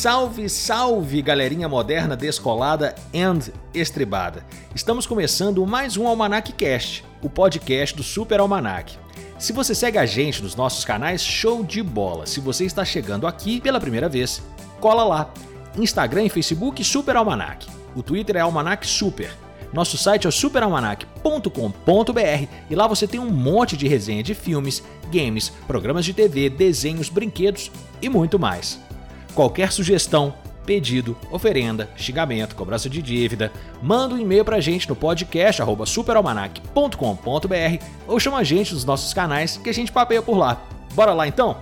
Salve, salve, galerinha moderna, descolada and estribada. Estamos começando mais um Almanac Cast, o podcast do Super Almanac. Se você segue a gente nos nossos canais, show de bola. Se você está chegando aqui pela primeira vez, cola lá. Instagram e Facebook Super Almanac. O Twitter é Almanac Super. Nosso site é o superalmanac.com.br e lá você tem um monte de resenha de filmes, games, programas de TV, desenhos, brinquedos e muito mais. Qualquer sugestão, pedido, oferenda, xingamento, cobrança de dívida, manda um e-mail pra gente no podcast superalmanac.com.br ou chama a gente nos nossos canais que a gente papeia por lá. Bora lá então?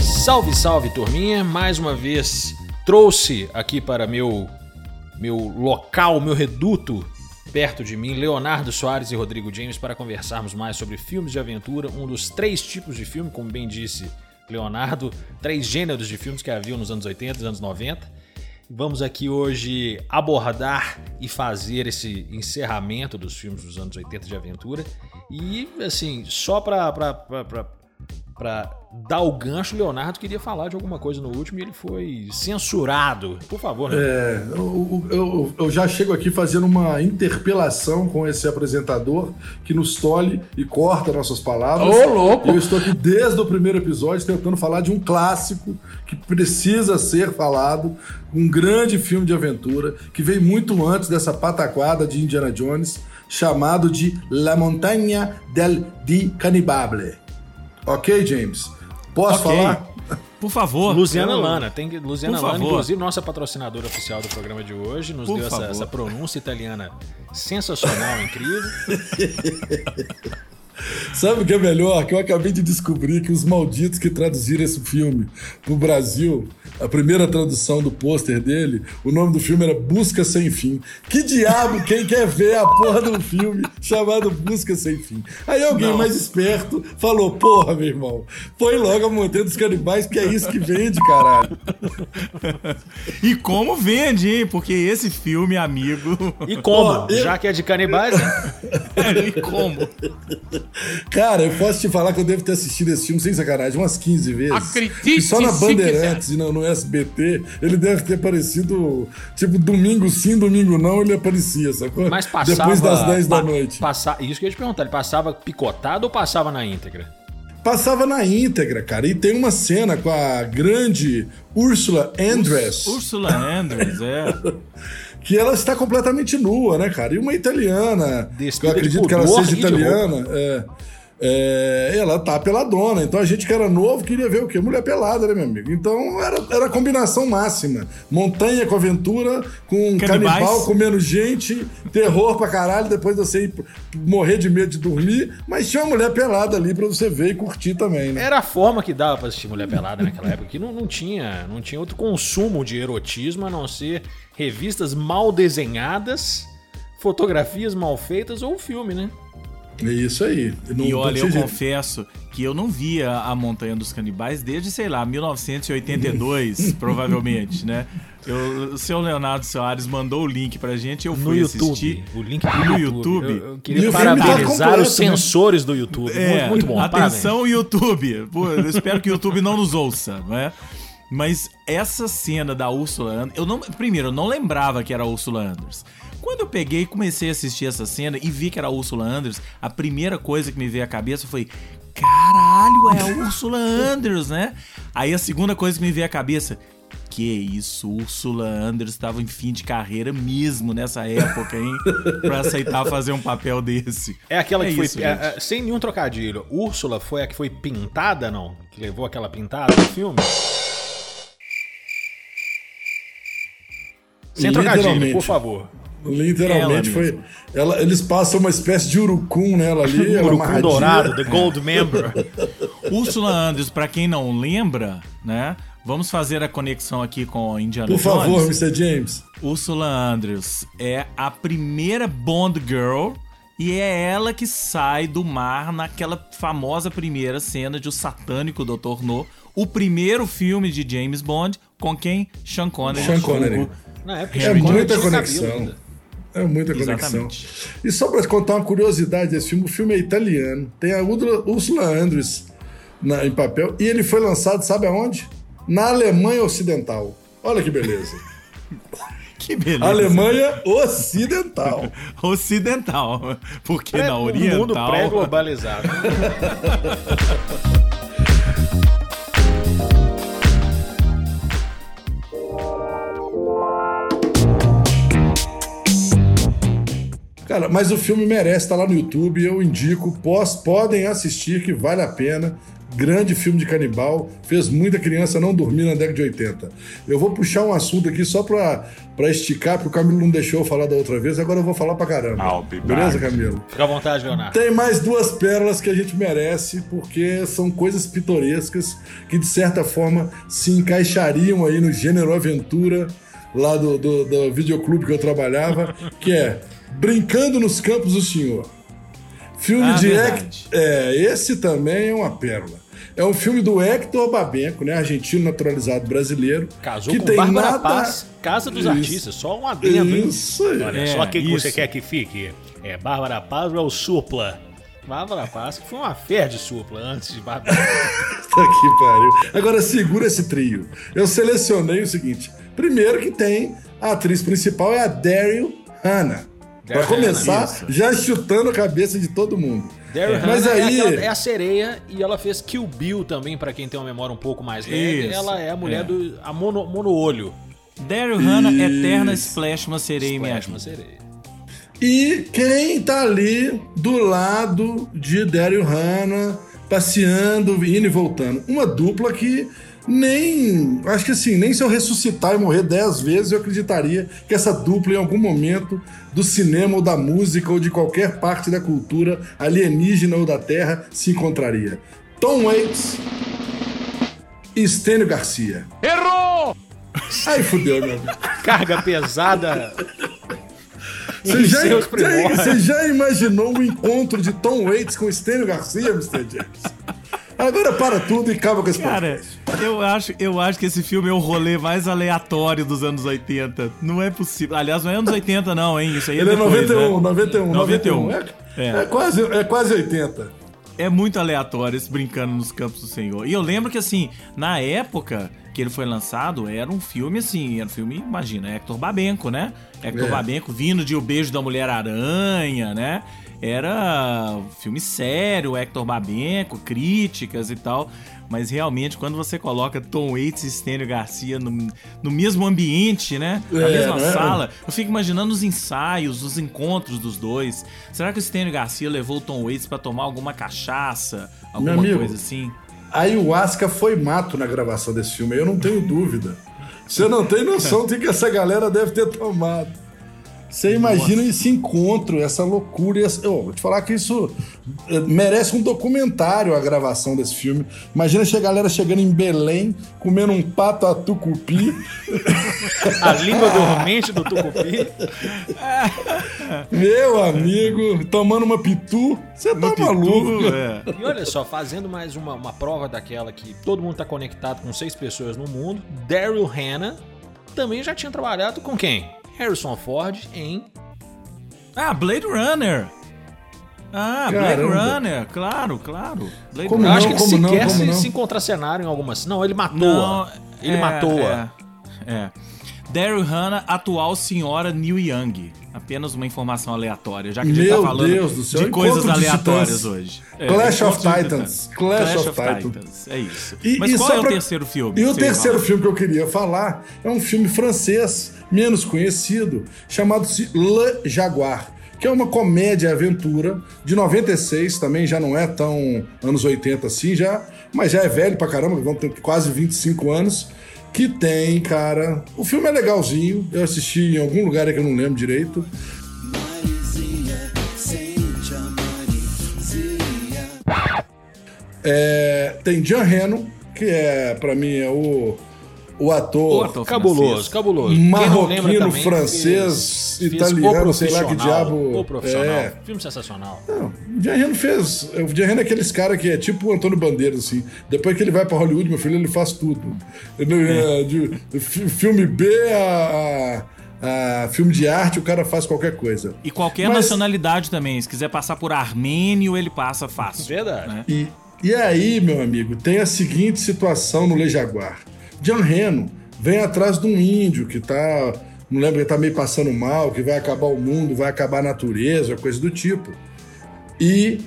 Salve, salve, turminha! Mais uma vez trouxe aqui para meu meu local, meu reduto perto de mim, Leonardo Soares e Rodrigo James para conversarmos mais sobre filmes de aventura, um dos três tipos de filme, como bem disse Leonardo, três gêneros de filmes que havia nos anos 80 e anos 90. Vamos aqui hoje abordar e fazer esse encerramento dos filmes dos anos 80 de aventura. E assim, só para para dar o gancho, o Leonardo queria falar de alguma coisa no último e ele foi censurado. Por favor, né? É, eu, eu, eu, já chego aqui fazendo uma interpelação com esse apresentador que nos tolhe e corta nossas palavras. Ô, louco! Eu estou aqui desde o primeiro episódio tentando falar de um clássico que precisa ser falado, um grande filme de aventura que veio muito antes dessa pataquada de Indiana Jones, chamado de La Montaña del Di Cannibale. Ok, James? Posso okay. falar? Por favor. Luciana eu... Lana. Tem Luciana Por Lana, favor. inclusive, nossa patrocinadora oficial do programa de hoje, nos Por deu essa, essa, pronúncia italiana sensacional, incrível. Sabe o que é melhor? Que eu acabei de descobrir que os malditos que traduziram esse filme pro Brasil, a primeira tradução do pôster dele, o nome do filme era Busca Sem Fim. Que diabo quem quer ver a porra do filme chamado Busca Sem Fim? Aí alguém Não. mais esperto falou: Porra, meu irmão, põe logo a Montanha dos Canibais, que é isso que vende, caralho. e como vende, hein? Porque esse filme, amigo. E como? eu... Já que é de canibais, né? e como? Cara, eu posso te falar que eu devo ter assistido esse filme, sem sacanagem, umas 15 vezes. Acredite e só na Bandeirantes e no, no, SBT, ele deve ter aparecido, tipo, domingo sim, domingo não, ele aparecia, sacou? Mas passava... Depois das 10 da noite. Passa, isso que eu ia te perguntar, ele passava picotado ou passava na íntegra? Passava na íntegra, cara. E tem uma cena com a grande Ursula Andress. Ursula Andress, é. que ela está completamente nua, né, cara? E uma italiana, Despida eu acredito que ela seja italiana, é, é, ela tá peladona. Então a gente que era novo queria ver o quê? Mulher pelada, né, meu amigo? Então era, era a combinação máxima. Montanha com aventura, com Canibais. canibal comendo gente, terror pra caralho, depois você ir morrer de medo de dormir. Mas tinha uma mulher pelada ali pra você ver e curtir também, né? Era a forma que dava pra assistir mulher pelada naquela época, que não, não, tinha, não tinha outro consumo de erotismo a não ser revistas mal desenhadas, fotografias mal feitas ou filme, né? É isso aí. Não, e olha, eu confesso que eu não via a Montanha dos Canibais desde, sei lá, 1982, provavelmente, né? Eu, o seu Leonardo Soares mandou o link pra gente, eu fui no assistir. O link no YouTube. Eu, eu queria parabenizar os né? sensores né? do YouTube. É, muito, muito bom. Atenção, parabéns. YouTube. Pô, eu espero que o YouTube não nos ouça, não é? Mas essa cena da Ursula Andress, eu não, primeiro, eu não lembrava que era a Ursula Andress. Quando eu peguei e comecei a assistir essa cena e vi que era a Ursula Andress, a primeira coisa que me veio à cabeça foi: caralho, é a Ursula Andress, né? Aí a segunda coisa que me veio à cabeça: que isso, Ursula Andress estava em fim de carreira mesmo nessa época, hein? pra aceitar fazer um papel desse. É aquela é que foi. É, é, sem nenhum trocadilho. Úrsula foi a que foi pintada, não? Que levou aquela pintada no filme? Sem trocadilho, por favor. Literalmente ela foi. Ela, eles passam uma espécie de urucum nela ali. um urucum dourado, The Gold Member. Úrsula Andres, para quem não lembra, né? Vamos fazer a conexão aqui com Indiana Por Jones. Por favor, Mr. James. Úrsula Andrews é a primeira Bond Girl e é ela que sai do mar naquela famosa primeira cena de O Satânico Dr. No, o primeiro filme de James Bond com quem? Sean Connery. Sean Connery. Na época, é muita conexão. É muita conexão. Exatamente. E só para contar uma curiosidade desse filme, o filme é italiano. Tem a Ursula Andress na, em papel. E ele foi lançado, sabe aonde? Na Alemanha Ocidental. Olha que beleza. que beleza. Alemanha Ocidental. Ocidental. Porque é, na Oriental. mundo pré-globalizado. Cara, mas o filme merece tá lá no YouTube, eu indico, pós, podem assistir que vale a pena. Grande filme de canibal, fez muita criança não dormir na década de 80. Eu vou puxar um assunto aqui só pra, pra esticar, porque o Camilo não deixou eu falar da outra vez, agora eu vou falar pra caramba. Beleza, Camilo? Fica à vontade, Leonardo. Tem mais duas pérolas que a gente merece, porque são coisas pitorescas que, de certa forma, se encaixariam aí no gênero aventura lá do, do, do videoclube que eu trabalhava, que é Brincando nos Campos do Senhor. Filme ah, de Hector. É, esse também é uma pérola. É um filme do Hector Babenco, né? Argentino naturalizado brasileiro. Casou que com tem Bárbara nada... Paz, Casa dos Isso. Artistas, só um adendo. Isso aí. Olha, é, só quem que você quer que fique. É Bárbara Paz ou é o Supla? Bárbara Paz, que foi uma fé de supla antes de Bárbara. tá que pariu. Agora segura esse trio. Eu selecionei o seguinte: primeiro que tem a atriz principal é a Daryl Hannah. Pra começar, isso. já chutando a cabeça de todo mundo. Daryl é. Mas é aí... É, é, a sereia e ela fez Kill Bill também, para quem tem uma memória um pouco mais leve. Ela é a mulher é. do a mono, mono olho. Daryl Hannah, eterna Splash, uma sereia Splash, mesmo. uma sereia. E quem tá ali do lado de Daryl Hannah, passeando, indo e voltando? Uma dupla que nem. Acho que assim, nem se eu ressuscitar e morrer dez vezes, eu acreditaria que essa dupla, em algum momento do cinema ou da música ou de qualquer parte da cultura alienígena ou da Terra, se encontraria. Tom Waits e Stênio Garcia. Errou! Aí fudeu, meu amigo. Carga pesada. Você já, já, você já imaginou o encontro de Tom Waits com Stênio Garcia, Mr. James? Agora para tudo e acaba com esse Cara, eu acho, eu acho que esse filme é o rolê mais aleatório dos anos 80. Não é possível. Aliás, não é anos 80, não, hein? Isso aí é Ele é, depois, é 91, né? 91, 91. 91. É, é. é, quase, é quase 80. É muito aleatório esse brincando nos campos do Senhor. E eu lembro que, assim, na época que ele foi lançado, era um filme assim, era um filme, imagina, Hector Babenco, né? Hector é. Babenco vindo de O Beijo da Mulher-Aranha, né? Era filme sério, Hector Babenco, críticas e tal. Mas realmente, quando você coloca Tom Waits e Stênio Garcia no, no mesmo ambiente, né? Na é, mesma né? sala, eu fico imaginando os ensaios, os encontros dos dois. Será que o Stênio Garcia levou o Tom Waits para tomar alguma cachaça? Alguma amigo, coisa assim? A ayahuasca foi mato na gravação desse filme, eu não tenho dúvida. Você não tem noção do que essa galera deve ter tomado. Você imagina esse encontro, essa loucura. Essa... Eu vou te falar que isso eh, merece um documentário a gravação desse filme. Imagina a galera chegando em Belém, comendo um pato a tucupi. a língua dormente do tucupi. Meu amigo, tomando uma pitu. Você tá pitu, maluco. É. E olha só, fazendo mais uma, uma prova daquela que todo mundo tá conectado com seis pessoas no mundo. Daryl Hannah também já tinha trabalhado com quem? Harrison Ford em. Ah, Blade Runner! Ah, Blade Runner, claro, claro. Blade como Runner. Eu acho que como sequer não, se, se encontracenaram em algumas. Não, ele matou. Não, ele é, matou. É, é. Daryl Hannah, atual senhora Neil Young. Apenas uma informação aleatória, já que a gente tá falando Deus do céu, de coisas aleatórias hoje. É, Clash of Titans. Clash, of, Titans. Titans. É isso. E, Mas e qual é o pra... terceiro filme? E o terceiro fala? filme que eu queria falar é um filme francês, menos conhecido, chamado Le Jaguar que é uma comédia aventura de 96, também já não é tão anos 80 assim, já, mas já é velho pra caramba, vão ter quase 25 anos que tem, cara. O filme é legalzinho. Eu assisti em algum lugar que eu não lembro direito. É, tem Jean Reno, que é, para mim, é o, o ator, o ator cabuloso, cabuloso. Marroquino, francês, fez, italiano, sei lá que diabo. O profissional. É. Filme sensacional. Não, o Jean Reno fez. O Jean Reno é aqueles cara que é tipo o Antônio Bandeiras, assim. Depois que ele vai para Hollywood, meu filho, ele faz tudo. Ele, é. de, filme B a, a filme de arte, o cara faz qualquer coisa. E qualquer Mas... nacionalidade também. Se quiser passar por armênio, ele passa fácil. Verdade. Né? E, e aí, meu amigo, tem a seguinte situação no Le Jaguar. John Reno vem atrás de um índio que tá. Não lembro, ele tá meio passando mal, que vai acabar o mundo, vai acabar a natureza, coisa do tipo. E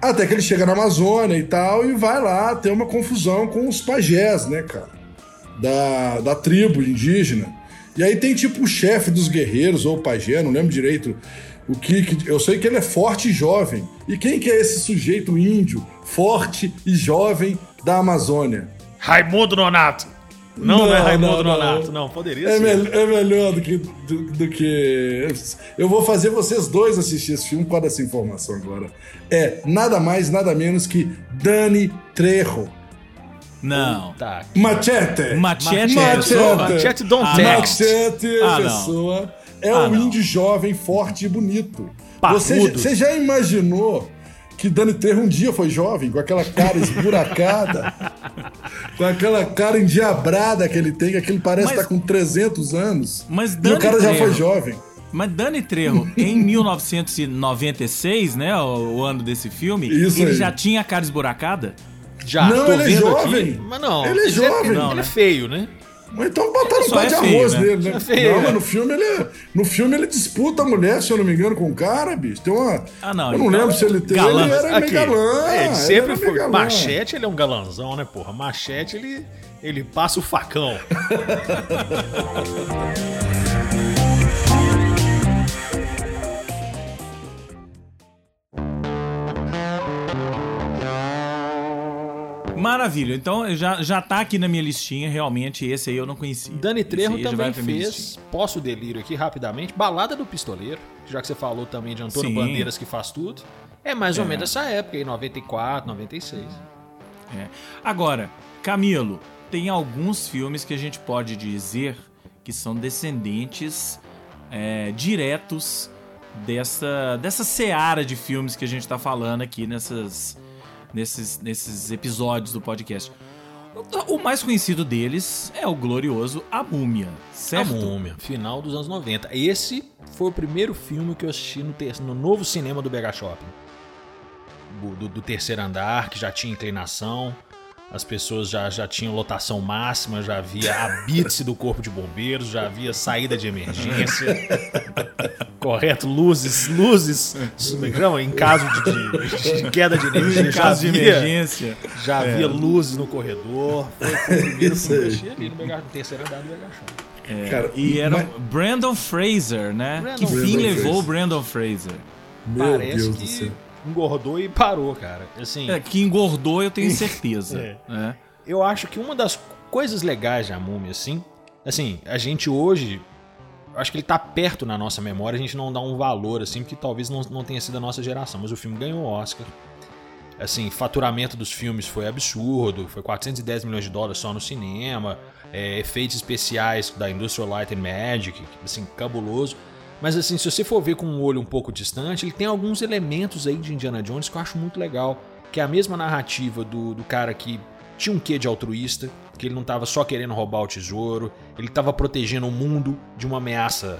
até que ele chega na Amazônia e tal, e vai lá ter uma confusão com os pajés, né, cara? Da, da tribo indígena. E aí tem tipo o chefe dos guerreiros, ou o pajé, não lembro direito o que, que, Eu sei que ele é forte e jovem. E quem que é esse sujeito índio, forte e jovem da Amazônia? Raimundo Nonato. Não, não, não é Raimundo não, Nonato, não, poderia é ser. Me é melhor do que, do, do, que. Eu vou fazer vocês dois assistir esse filme com essa informação agora. É nada mais, nada menos que Dani Trejo. Não. Tá. Machete. Machete. Machete. Machete don't ah, text. Machete, ah, pessoa. É ah, um índio jovem, forte e bonito. Você, você já imaginou que Dani Trejo um dia foi jovem, com aquela cara esburacada, com aquela cara endiabrada que ele tem, que aquele parece estar com 300 anos. Mas Dani e o cara Trejo, já foi jovem. Mas Dani Trejo, em 1996, né, o, o ano desse filme, Isso ele aí. já tinha a cara esburacada? Já. Não, ele é jovem. Aqui. Mas não. Ele é jovem. Não, ele é feio, né? Mas então botaram um pé é de arroz né? nele, né? É feio, não, é. mas no filme, ele, no filme ele disputa a mulher, se eu não me engano, com o cara, bicho. Tem uma. Ah, não. Eu não então, lembro se ele tem. Galã. Ele era Aqui. meio galã. É, ele sempre foi. Galã. Machete, ele é um galanzão, né, porra? Machete, ele, ele passa o facão. Maravilha. Então já, já tá aqui na minha listinha, realmente. Esse aí eu não conhecia. Dani Trejo também fez, posso delírio aqui rapidamente, Balada do Pistoleiro, já que você falou também de Antônio Sim. Bandeiras que faz tudo. É mais ou é. menos essa época aí, 94, 96. É. Agora, Camilo, tem alguns filmes que a gente pode dizer que são descendentes é, diretos dessa, dessa seara de filmes que a gente está falando aqui nessas nesses, nesses episódios do podcast. O mais conhecido deles é o glorioso A Múmia, certo? A Múmia, final dos anos 90. Esse foi o primeiro filme que eu assisti no, ter no novo cinema do BH Shopping. Do, do, terceiro andar, que já tinha inclinação as pessoas já, já tinham lotação máxima, já havia a bits do corpo de bombeiros, já havia saída de emergência. correto? Luzes, luzes. Não, em caso de, de, de, queda de energia. Em caso de emergência. Já é. havia luzes no corredor. Foi, o primeiro filme ali no, no terceiro andar do Megachão. É, Cara, e era mas... Brandon Fraser, né? Brandon que fim Brandon levou o Brandon Fraser? Meu Parece Deus que... do céu engordou e parou, cara. Assim, é, que engordou eu tenho certeza. é. É. Eu acho que uma das coisas legais da múmia, assim, assim, a gente hoje. Acho que ele tá perto na nossa memória, a gente não dá um valor, assim, porque talvez não, não tenha sido a nossa geração. Mas o filme ganhou o Oscar. Assim, faturamento dos filmes foi absurdo, foi 410 milhões de dólares só no cinema, é, efeitos especiais da Industrial Light and Magic, assim, cabuloso. Mas assim, se você for ver com um olho um pouco distante, ele tem alguns elementos aí de Indiana Jones que eu acho muito legal. Que é a mesma narrativa do, do cara que tinha um quê de altruísta, ele não estava só querendo roubar o tesouro, ele estava protegendo o mundo de uma ameaça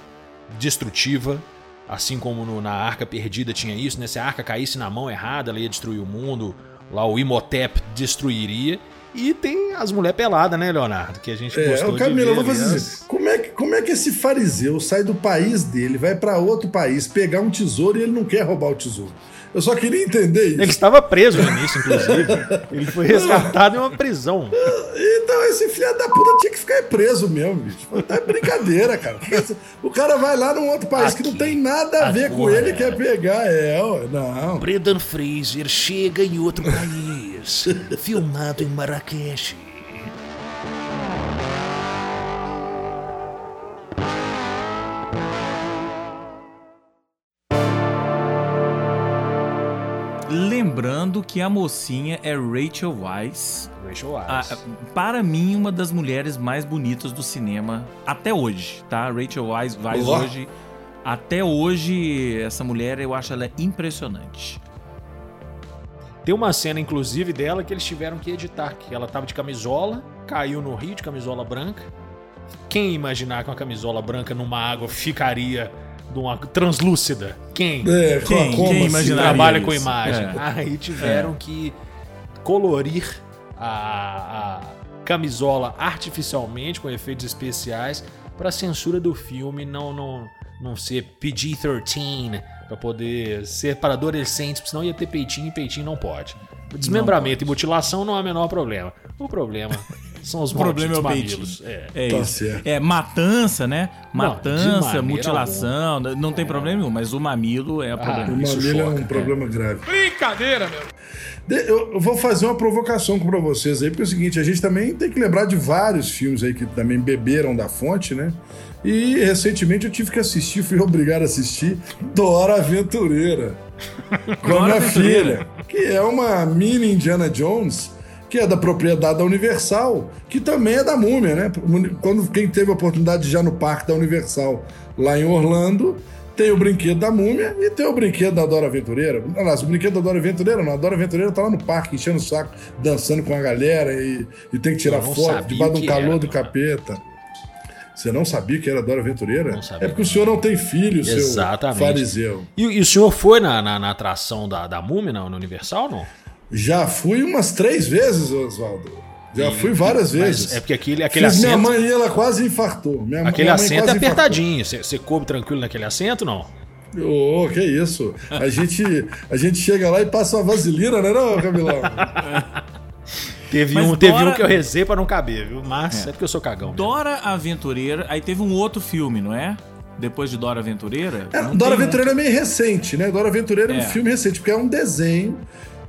destrutiva, assim como no, na Arca Perdida tinha isso, né? Se a Arca caísse na mão errada, ela ia destruir o mundo, lá o Imhotep destruiria. E tem as mulheres peladas, né, Leonardo? Que a gente é, gostou Camila, de ver. Vou fazer assim, como, é que, como é que esse fariseu sai do país dele, vai para outro país pegar um tesouro e ele não quer roubar o tesouro? Eu só queria entender isso. Ele estava preso no início, inclusive. Ele foi resgatado em uma prisão. Então, esse filho da puta tinha que ficar preso mesmo, bicho. Tá brincadeira, cara. O cara vai lá num outro país Aqui, que não tem nada a ver agora. com ele e quer pegar. É, não. Brendan Fraser chega em outro país. filmado em Marrakech. Lembrando que a mocinha é Rachel Weisz. Rachel Weisz. A, para mim, uma das mulheres mais bonitas do cinema até hoje, tá? Rachel Weisz, Weisz hoje. Até hoje, essa mulher eu acho ela impressionante. Tem uma cena, inclusive, dela que eles tiveram que editar, que ela tava de camisola, caiu no rio de camisola branca, Quem imaginar que uma camisola branca numa água ficaria de uma translúcida? Quem? É, quem, como quem assim? trabalha isso? com imagem? É. Aí tiveram é. que colorir a, a camisola artificialmente com efeitos especiais para a censura do filme não não não ser PG-13 para poder ser para adolescentes, porque senão ia ter peitinho e peitinho não pode. Desmembramento e mutilação não é o menor problema. O problema são os problemas mamilos. É, é tá isso. É matança, né? Matança, não, mutilação, alguma. não tem é. problema nenhum, mas o mamilo é o ah, problema. O mamilo é um problema grave. Brincadeira, meu. Eu vou fazer uma provocação para vocês aí, porque é o seguinte, a gente também tem que lembrar de vários filmes aí que também beberam da fonte, né? E recentemente eu tive que assistir, fui obrigado a assistir Dora Aventureira. com a minha filha, que é uma mini Indiana Jones, que é da propriedade da Universal, que também é da Múmia, né? Quando quem teve a oportunidade de já no parque da Universal lá em Orlando, tem o brinquedo da múmia e tem o brinquedo da Dora Aventureira. Aliás, o brinquedo da Dora Aventureira não. A Dora Aventureira tá lá no parque, enchendo o saco, dançando com a galera e, e tem que tirar foto debaixo de um calor era, do capeta. Você não sabia que era Dora Aventureira? Não sabia. É porque o senhor não tem filho, Exatamente. seu fariseu. E, e, o senhor foi na, na, na atração da, da múmia no Universal, não? Já fui umas três vezes, Oswaldo. Já fui várias vezes. é porque aquele, aquele Fiz assento. Minha mãe ela quase infartou. Minha, aquele minha assento é apertadinho. Você coube tranquilo naquele assento, não? Ô, oh, que isso. A gente, a gente chega lá e passa uma vaselina, né, não, Camilão? Teve um, teve um que eu rezei pra não caber, viu? Mas é, é porque eu sou cagão. Dora Aventureira, aí teve um outro filme, não é? Depois de Dora Aventureira? É, Dora Aventureira um... é meio recente, né? Dora Aventureira é. é um filme recente, porque é um desenho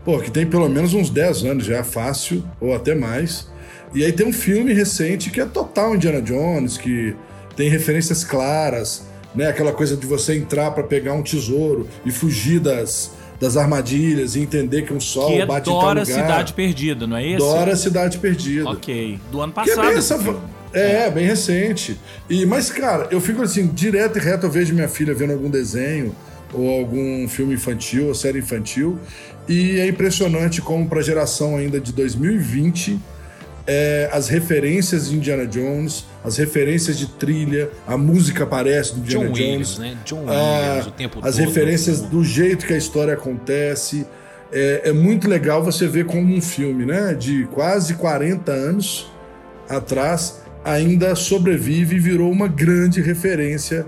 pô, que tem pelo menos uns 10 anos já, fácil, ou até mais. E aí tem um filme recente que é total Indiana Jones, que tem referências claras, né? Aquela coisa de você entrar para pegar um tesouro e fugir das, das armadilhas e entender que um sol que é bate Dora em tal lugar. Cidade Perdida, não é isso? Dora Cidade Perdida. Ok. Do ano passado. Que é, bem, essa... é, bem recente. E, mas, cara, eu fico assim, direto e reto eu vejo minha filha vendo algum desenho ou algum filme infantil ou série infantil e é impressionante como, para a geração ainda de 2020, é, as referências de Indiana Jones, as referências de trilha, a música aparece do Indiana John Jones. Williams, né? John Williams, o tempo As todo, referências do jeito que a história acontece. É, é, muito legal você ver como um filme né, de quase 40 anos atrás ainda sobrevive e virou uma grande referência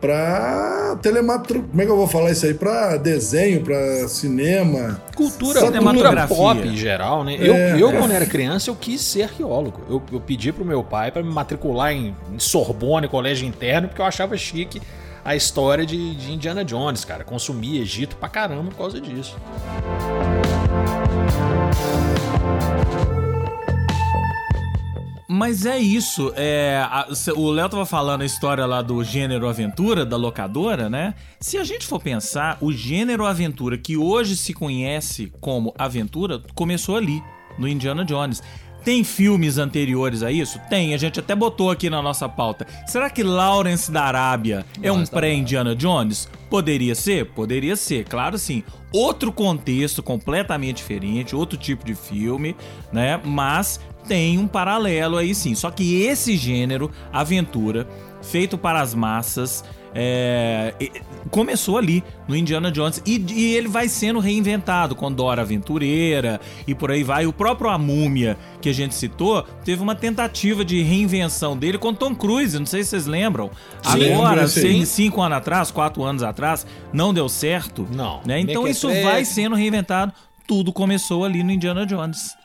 para telematro... Como é que eu vou falar isso aí? Para desenho, para cinema. Cultura, cultura pop em geral, né? É, eu, eu é. quando era criança, eu quis ser arqueólogo. Eu, eu pedi pro meu pai para me matricular em, em Sorbonne, colégio interno, porque eu achava chique a história de, de Indiana Jones, cara. Consumia Egito pra caramba por causa disso. Mas é isso. É, a, o Léo tava falando a história lá do gênero aventura, da locadora, né? Se a gente for pensar, o gênero aventura que hoje se conhece como aventura começou ali, no Indiana Jones. Tem filmes anteriores a isso? Tem, a gente até botou aqui na nossa pauta. Será que Lawrence da Arábia é um pré-Indiana Jones? Poderia ser? Poderia ser, claro sim. Outro contexto completamente diferente, outro tipo de filme, né? Mas tem um paralelo aí sim. Só que esse gênero, aventura, feito para as massas, é, começou ali no Indiana Jones e, e, ele vai sendo reinventado com Dora Aventureira e por aí vai. O próprio A Múmia que a gente citou teve uma tentativa de reinvenção dele com Tom Cruise, não sei se vocês lembram. Sim, Agora, seis, cinco anos atrás, quatro anos atrás, não deu certo. Não. Né? Então isso vai sendo reinventado. Tudo começou ali no Indiana Jones.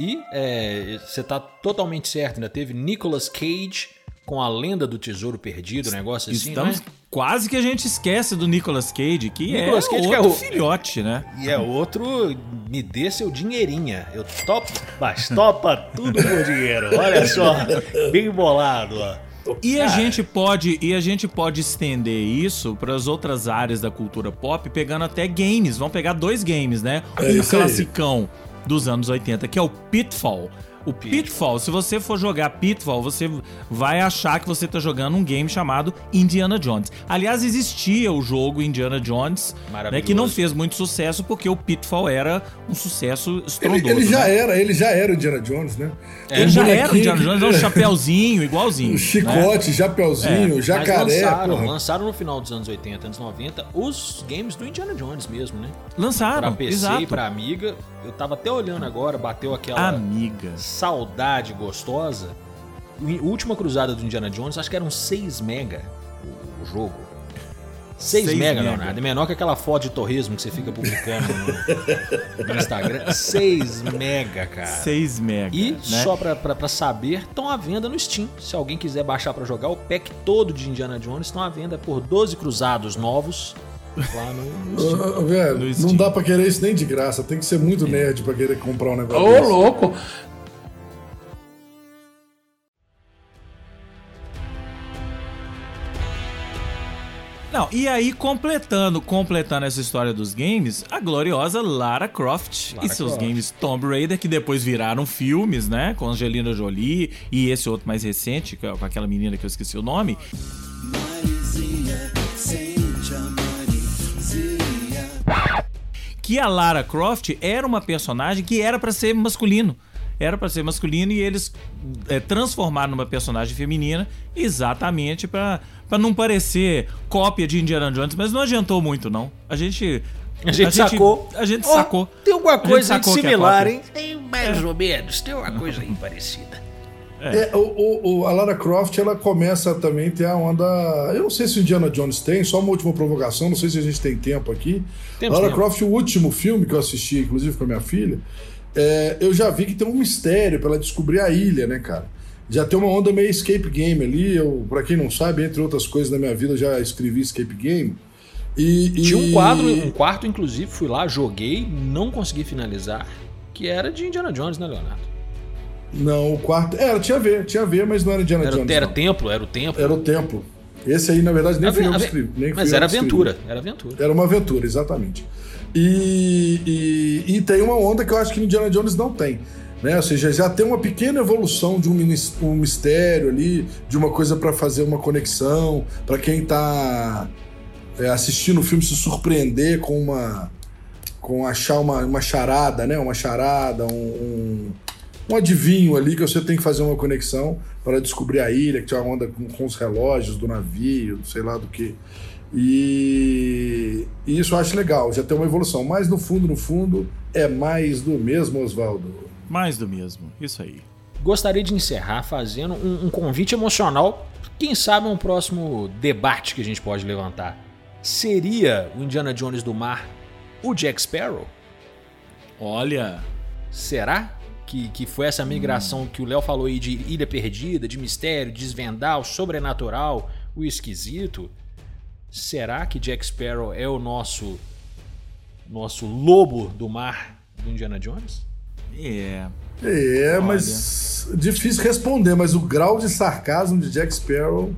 E é, você tá totalmente certo, ainda teve Nicolas Cage com a lenda do tesouro perdido, um negócio assim, Estamos né? quase que a gente esquece do Nicolas Cage, que Nicolas é Cage outro que é o, filhote, né? E é outro, me dê seu dinheirinha. Eu topo, mas topa tudo por dinheiro. Olha só, bem bolado, ó. E a gente pode e a gente pode estender isso para as outras áreas da cultura pop, pegando até games. Vamos pegar dois games, né? É um classicão dos anos 80, que é o Pitfall. O Pitfall, se você for jogar Pitfall, você vai achar que você tá jogando um game chamado Indiana Jones. Aliás, existia o jogo Indiana Jones, né, que não fez muito sucesso porque o Pitfall era um sucesso estrondoso. Ele, ele já né? era, ele já era o Indiana Jones, né? É, ele já era o Indiana Jones, um chapéuzinho, igualzinho. O chicote, né? chapéuzinho, é. jacaré. Lançaram, lançaram, no final dos anos 80, anos 90, os games do Indiana Jones mesmo, né? Lançaram, pra PC exato. pra Amiga. Eu tava até olhando agora, bateu aquela Amiga. Saudade gostosa. A última cruzada do Indiana Jones, acho que eram 6 mega o, jogo. 6 mega, mega, Leonardo. É menor que aquela foto de torresmo que você fica publicando no, no Instagram. 6 mega, cara. 6 mega. E né? só pra, pra, pra saber, estão à venda no Steam. Se alguém quiser baixar para jogar, o pack todo de Indiana Jones estão à venda por 12 cruzados novos Lá no, velho, no não dá pra querer isso nem de graça. Tem que ser muito nerd pra querer comprar um negócio. Ô, louco! Não, e aí completando, completando essa história dos games, a gloriosa Lara Croft Lara e seus Croft. games Tomb Raider que depois viraram filmes, né, com Angelina Jolie e esse outro mais recente com aquela menina que eu esqueci o nome. que a Lara Croft era uma personagem que era para ser masculino. Era para ser masculino e eles é, transformaram numa personagem feminina exatamente para não parecer cópia de Indiana Jones, mas não adiantou muito não. A gente a gente, a sacou. Gente, a gente oh, sacou. Tem alguma coisa similar, hein? Tem mais é. ou menos, tem uma coisa aí parecida. É. É, o, o, a Lara Croft ela começa também a ter a onda. Eu não sei se o Indiana Jones tem, só uma última provocação, não sei se a gente tem tempo aqui. Temos Lara tempo. Croft, o último filme que eu assisti, inclusive com a minha filha, é, eu já vi que tem um mistério para ela descobrir a ilha, né, cara? Já tem uma onda meio escape game ali. Eu, pra quem não sabe, entre outras coisas da minha vida, já escrevi escape game. E, Tinha um quadro, um quarto, inclusive, fui lá, joguei, não consegui finalizar, que era de Indiana Jones, né, Leonardo? Não, o quarto. Era, tinha a ver, tinha a ver, mas não era Indiana era, Jones. Era o templo, era o templo. Era o templo. Esse aí, na verdade, nem fui eu que escrevi. Nem mas era aventura, era aventura. Era uma aventura, exatamente. E, e, e, tem uma onda que eu acho que Indiana Jones não tem. Né? Ou seja, já tem uma pequena evolução de um, um mistério ali, de uma coisa para fazer uma conexão, para quem está é, assistindo o filme se surpreender com uma. com achar uma, uma charada, né? Uma charada, um, um um adivinho ali que você tem que fazer uma conexão para descobrir a ilha, que tem uma onda com, com, os relógios do navio, sei lá do que. E, isso eu acho legal, já tem uma evolução. Mas no fundo, no fundo, é mais do mesmo, Oswaldo. Mais do mesmo, isso aí. Gostaria de encerrar fazendo um, um convite emocional. Quem sabe um próximo debate que a gente pode levantar. Seria o Indiana Jones do mar o Jack Sparrow? Olha. Será? que, que foi essa migração que o Léo falou aí de ilha perdida, de mistério, desvendar, o sobrenatural, o esquisito. Será que Jack Sparrow é o nosso nosso lobo do mar do Indiana Jones? É. É, Olha. mas difícil responder, mas o grau de sarcasmo de Jack Sparrow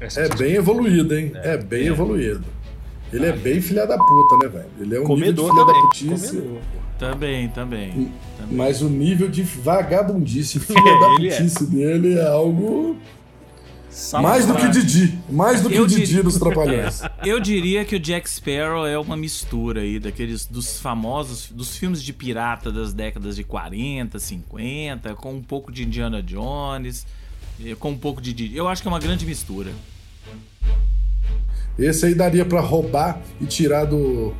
é, é bem evoluído, hein? É, é bem é. evoluído. Ele é bem filha da puta, né, velho? Ele é um Comedor filha também. da putice. Também, também, também. Mas o nível de vagabundice, filha da é. putice é. dele é algo. Mais do que Didi. Mais do que o Didi dos Trapalhões. Eu diria que o Jack Sparrow é uma mistura aí daqueles dos famosos, dos filmes de pirata das décadas de 40, 50, com um pouco de Indiana Jones, com um pouco de Didi. Eu acho que é uma grande mistura. Esse aí daria para roubar e tirar do.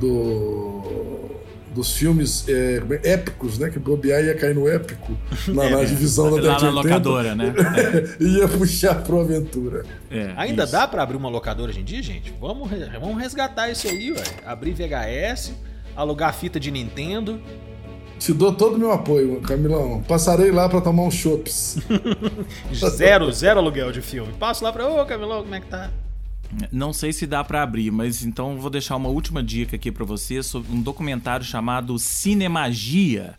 do dos filmes é, épicos, né? Que bobear ia cair no épico na, é, na divisão da década na locadora, né? ia puxar pro aventura. É, Ainda isso. dá para abrir uma locadora hoje em dia, gente? Vamos, vamos resgatar isso aí, ué. Abrir VHS, alugar fita de Nintendo. Te dou todo o meu apoio, Camilão. Passarei lá para tomar uns chopps. zero, zero aluguel de filme. Passo lá para, ô Camilão, como é que tá? Não sei se dá para abrir, mas então vou deixar uma última dica aqui para você sobre um documentário chamado Cinemagia,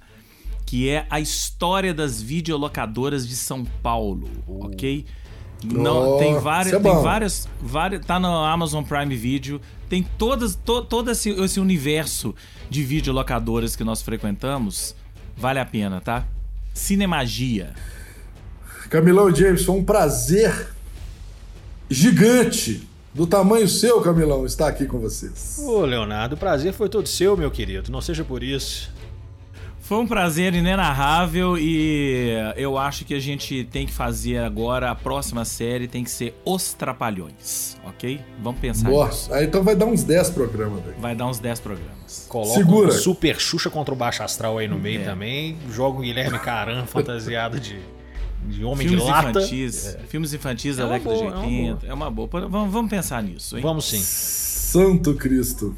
que é a história das videolocadoras de São Paulo, uh. ok? Não, oh, tem várias, é tem várias, várias, tá no Amazon Prime Video, tem todas, to, todo esse, esse universo de videolocadoras que nós frequentamos, vale a pena, tá? Cinemagia. Camilão James, foi um prazer gigante do tamanho seu, Camilão, estar aqui com vocês. Ô, Leonardo, o prazer foi todo seu, meu querido. Não seja por isso. Foi um prazer inenarrável e eu acho que a gente tem que fazer agora a próxima série tem que ser Os Trapalhões, ok? Vamos pensar Nossa, nisso. então vai dar uns 10 programas. Véio. Vai dar uns 10 programas. Coloca Segura. um Super Xuxa contra o Baixo Astral aí no meio é. também. Joga o Guilherme Caran fantasiado de, de homem filmes de lata. Infantis, é. Filmes infantis é da década boa, de 80. É uma boa. É uma boa. Vamos, vamos pensar nisso, hein? Vamos sim. Santo Cristo.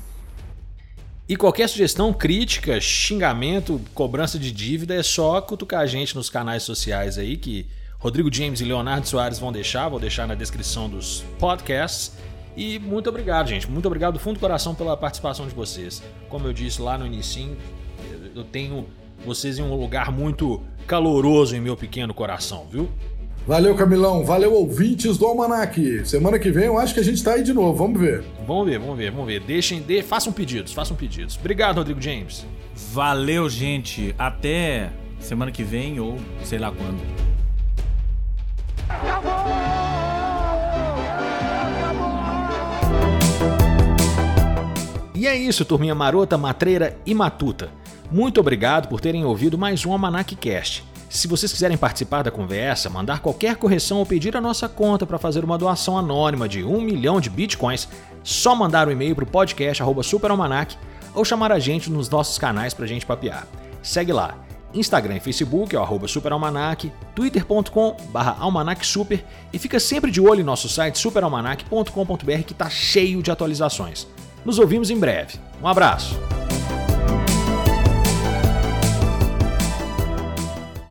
E qualquer sugestão, crítica, xingamento, cobrança de dívida é só cutucar a gente nos canais sociais aí que Rodrigo James e Leonardo Soares vão deixar, vou deixar na descrição dos podcasts. E muito obrigado, gente. Muito obrigado do fundo do coração pela participação de vocês. Como eu disse lá no início, eu tenho vocês em um lugar muito caloroso em meu pequeno coração, viu? Valeu, Camilão. Valeu, ouvintes do Almanac. Semana que vem eu acho que a gente tá aí de novo. Vamos ver. Vamos ver, vamos ver, vamos ver. Deixem, de... façam pedidos, façam pedidos. Obrigado, Rodrigo James. Valeu, gente. Até semana que vem ou sei lá quando. Acabou! E é isso, turminha marota, matreira e matuta. Muito obrigado por terem ouvido mais um Almanac Cast. Se vocês quiserem participar da conversa, mandar qualquer correção ou pedir a nossa conta para fazer uma doação anônima de um milhão de bitcoins, só mandar um e-mail para o podcast superalmanac ou chamar a gente nos nossos canais para a gente papear. Segue lá. Instagram e Facebook é o superalmanac, twitter.com almanacsuper e fica sempre de olho em nosso site superalmanac.com.br que está cheio de atualizações. Nos ouvimos em breve. Um abraço!